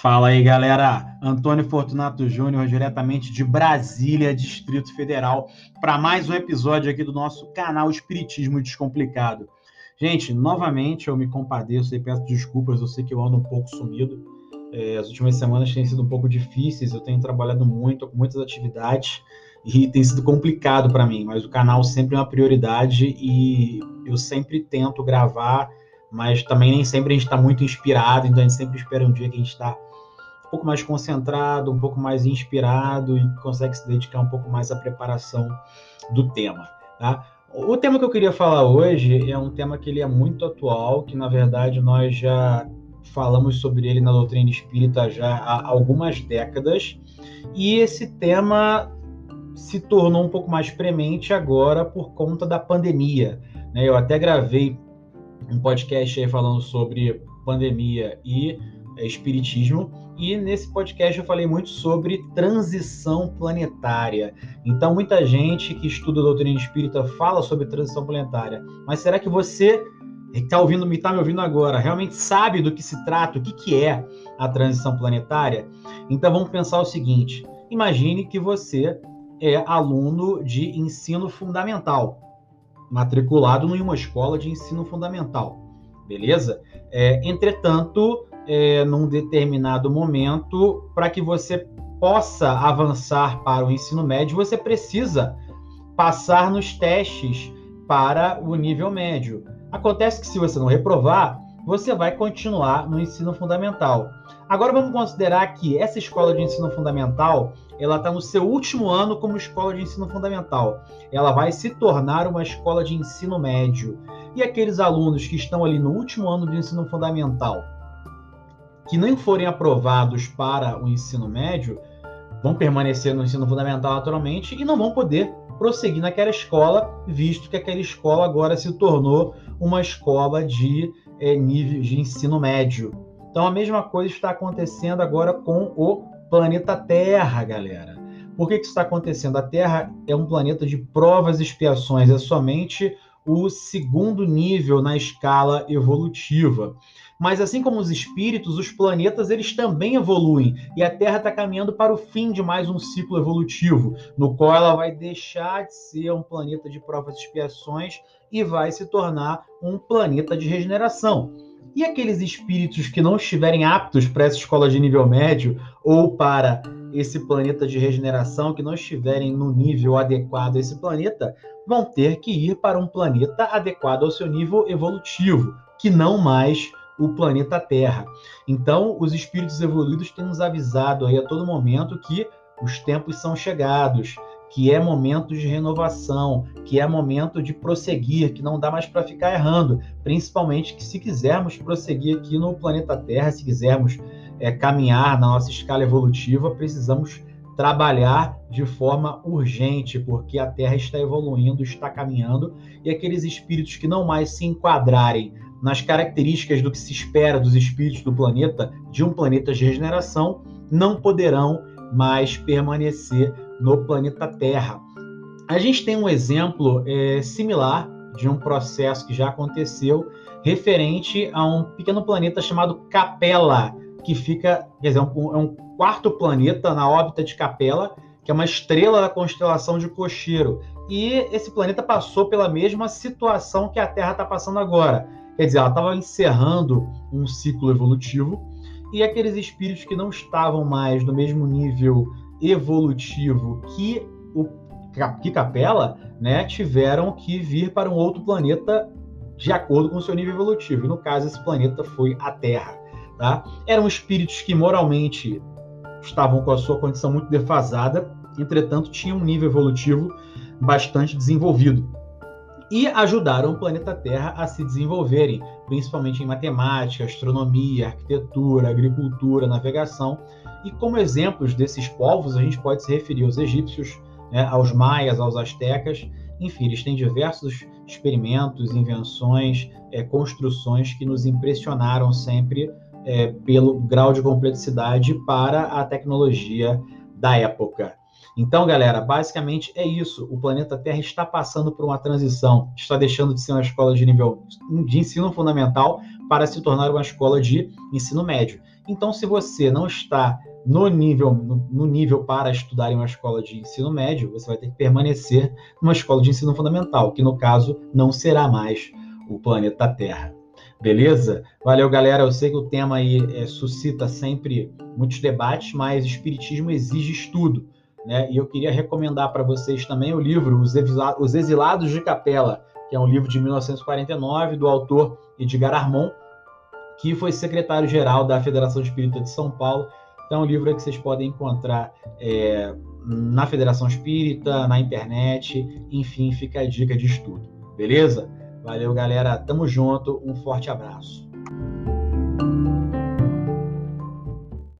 Fala aí, galera. Antônio Fortunato Júnior, diretamente de Brasília, Distrito Federal, para mais um episódio aqui do nosso canal Espiritismo Descomplicado. Gente, novamente eu me compadeço e peço desculpas, eu sei que eu ando um pouco sumido. É, as últimas semanas têm sido um pouco difíceis, eu tenho trabalhado muito, com muitas atividades e tem sido complicado para mim, mas o canal sempre é uma prioridade e eu sempre tento gravar, mas também nem sempre a gente está muito inspirado, então a gente sempre espera um dia que a gente está um pouco mais concentrado, um pouco mais inspirado e consegue se dedicar um pouco mais à preparação do tema. Tá? O tema que eu queria falar hoje é um tema que ele é muito atual, que na verdade nós já falamos sobre ele na doutrina espírita já há algumas décadas, e esse tema se tornou um pouco mais premente agora por conta da pandemia. Né? Eu até gravei um podcast aí falando sobre pandemia e é, espiritismo, e nesse podcast eu falei muito sobre transição planetária. Então, muita gente que estuda a doutrina espírita fala sobre transição planetária. Mas será que você que está ouvindo, me está me ouvindo agora, realmente sabe do que se trata, o que, que é a transição planetária? Então vamos pensar o seguinte: imagine que você é aluno de ensino fundamental, matriculado em uma escola de ensino fundamental, beleza? É, entretanto, é, num determinado momento, para que você possa avançar para o ensino médio, você precisa passar nos testes para o nível médio. Acontece que se você não reprovar, você vai continuar no ensino fundamental. Agora vamos considerar que essa escola de ensino fundamental, ela está no seu último ano como escola de ensino fundamental. Ela vai se tornar uma escola de ensino médio. E aqueles alunos que estão ali no último ano de ensino fundamental, que nem forem aprovados para o ensino médio vão permanecer no ensino fundamental naturalmente e não vão poder prosseguir naquela escola, visto que aquela escola agora se tornou uma escola de é, nível de ensino médio. Então a mesma coisa está acontecendo agora com o planeta Terra, galera. Por que, que isso está acontecendo? A Terra é um planeta de provas e expiações, é somente o segundo nível na escala evolutiva. Mas assim como os espíritos, os planetas eles também evoluem e a Terra está caminhando para o fim de mais um ciclo evolutivo, no qual ela vai deixar de ser um planeta de provas e expiações e vai se tornar um planeta de regeneração. E aqueles espíritos que não estiverem aptos para essa escola de nível médio ou para esse planeta de regeneração, que não estiverem no nível adequado a esse planeta, vão ter que ir para um planeta adequado ao seu nível evolutivo, que não mais o planeta Terra. Então, os espíritos evoluídos têm nos avisado aí a todo momento que os tempos são chegados, que é momento de renovação, que é momento de prosseguir, que não dá mais para ficar errando, principalmente que se quisermos prosseguir aqui no planeta Terra, se quisermos é, caminhar na nossa escala evolutiva, precisamos trabalhar de forma urgente, porque a Terra está evoluindo, está caminhando, e aqueles espíritos que não mais se enquadrarem nas características do que se espera dos espíritos do planeta, de um planeta de regeneração, não poderão mais permanecer no planeta Terra. A gente tem um exemplo é, similar de um processo que já aconteceu referente a um pequeno planeta chamado Capella, que fica, quer dizer, é um quarto planeta na órbita de Capella, que é uma estrela da constelação de Cocheiro. E esse planeta passou pela mesma situação que a Terra está passando agora. Quer dizer, ela estava encerrando um ciclo evolutivo e aqueles espíritos que não estavam mais no mesmo nível evolutivo que o que Capela, né, tiveram que vir para um outro planeta de acordo com o seu nível evolutivo. E no caso, esse planeta foi a Terra. Tá? Eram espíritos que moralmente estavam com a sua condição muito defasada, entretanto, tinham um nível evolutivo bastante desenvolvido. E ajudaram o planeta Terra a se desenvolverem, principalmente em matemática, astronomia, arquitetura, agricultura, navegação. E como exemplos desses povos, a gente pode se referir aos egípcios, né, aos maias, aos astecas, enfim, eles têm diversos experimentos, invenções, é, construções que nos impressionaram sempre é, pelo grau de complexidade para a tecnologia da época. Então, galera, basicamente é isso. O planeta Terra está passando por uma transição, está deixando de ser uma escola de nível de ensino fundamental para se tornar uma escola de ensino médio. Então, se você não está no nível, no, nível para estudar em uma escola de ensino médio, você vai ter que permanecer numa escola de ensino fundamental, que no caso não será mais o planeta Terra. Beleza? Valeu, galera. Eu sei que o tema aí é, suscita sempre muitos debates, mas espiritismo exige estudo. Né? E eu queria recomendar para vocês também o livro Os Exilados de Capela, que é um livro de 1949 do autor Edgar Armon, que foi secretário-geral da Federação Espírita de São Paulo. Então, é um livro que vocês podem encontrar é, na Federação Espírita, na internet, enfim, fica a dica de estudo. Beleza? Valeu, galera. Tamo junto. Um forte abraço.